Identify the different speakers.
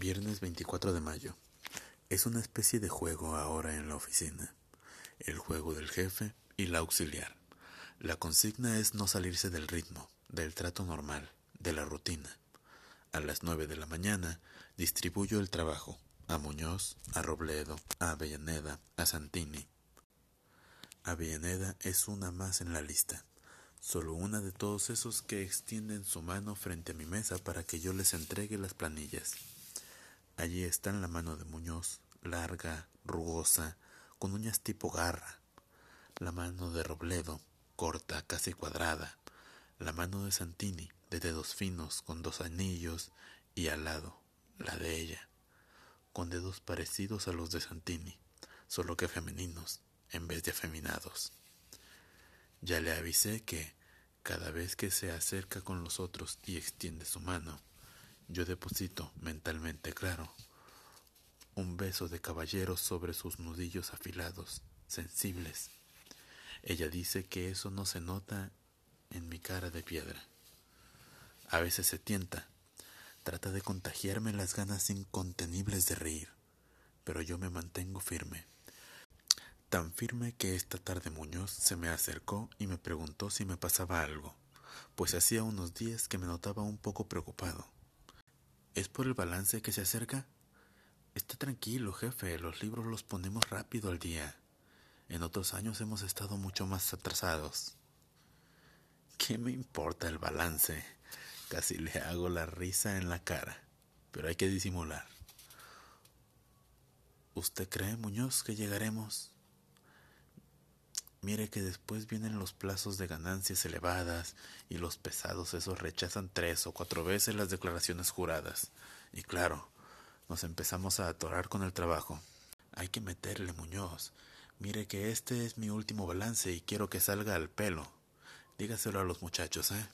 Speaker 1: Viernes 24 de mayo. Es una especie de juego ahora en la oficina. El juego del jefe y la auxiliar. La consigna es no salirse del ritmo, del trato normal, de la rutina. A las nueve de la mañana distribuyo el trabajo a Muñoz, a Robledo, a Avellaneda, a Santini. Avellaneda es una más en la lista, solo una de todos esos que extienden su mano frente a mi mesa para que yo les entregue las planillas. Allí está la mano de Muñoz, larga, rugosa, con uñas tipo garra. La mano de Robledo, corta, casi cuadrada. La mano de Santini, de dedos finos, con dos anillos, y al lado, la de ella, con dedos parecidos a los de Santini, solo que femeninos, en vez de afeminados. Ya le avisé que, cada vez que se acerca con los otros y extiende su mano, yo deposito mentalmente claro un beso de caballero sobre sus nudillos afilados, sensibles. Ella dice que eso no se nota en mi cara de piedra. A veces se tienta, trata de contagiarme las ganas incontenibles de reír, pero yo me mantengo firme. Tan firme que esta tarde Muñoz se me acercó y me preguntó si me pasaba algo, pues hacía unos días que me notaba un poco preocupado. ¿Es por el balance que se acerca? Está tranquilo, jefe, los libros los ponemos rápido al día. En otros años hemos estado mucho más atrasados. ¿Qué me importa el balance? Casi le hago la risa en la cara, pero hay que disimular. ¿Usted cree, Muñoz, que llegaremos? Mire que después vienen los plazos de ganancias elevadas y los pesados esos rechazan tres o cuatro veces las declaraciones juradas. Y claro, nos empezamos a atorar con el trabajo. Hay que meterle, Muñoz. Mire que este es mi último balance y quiero que salga al pelo. Dígaselo a los muchachos, ¿eh?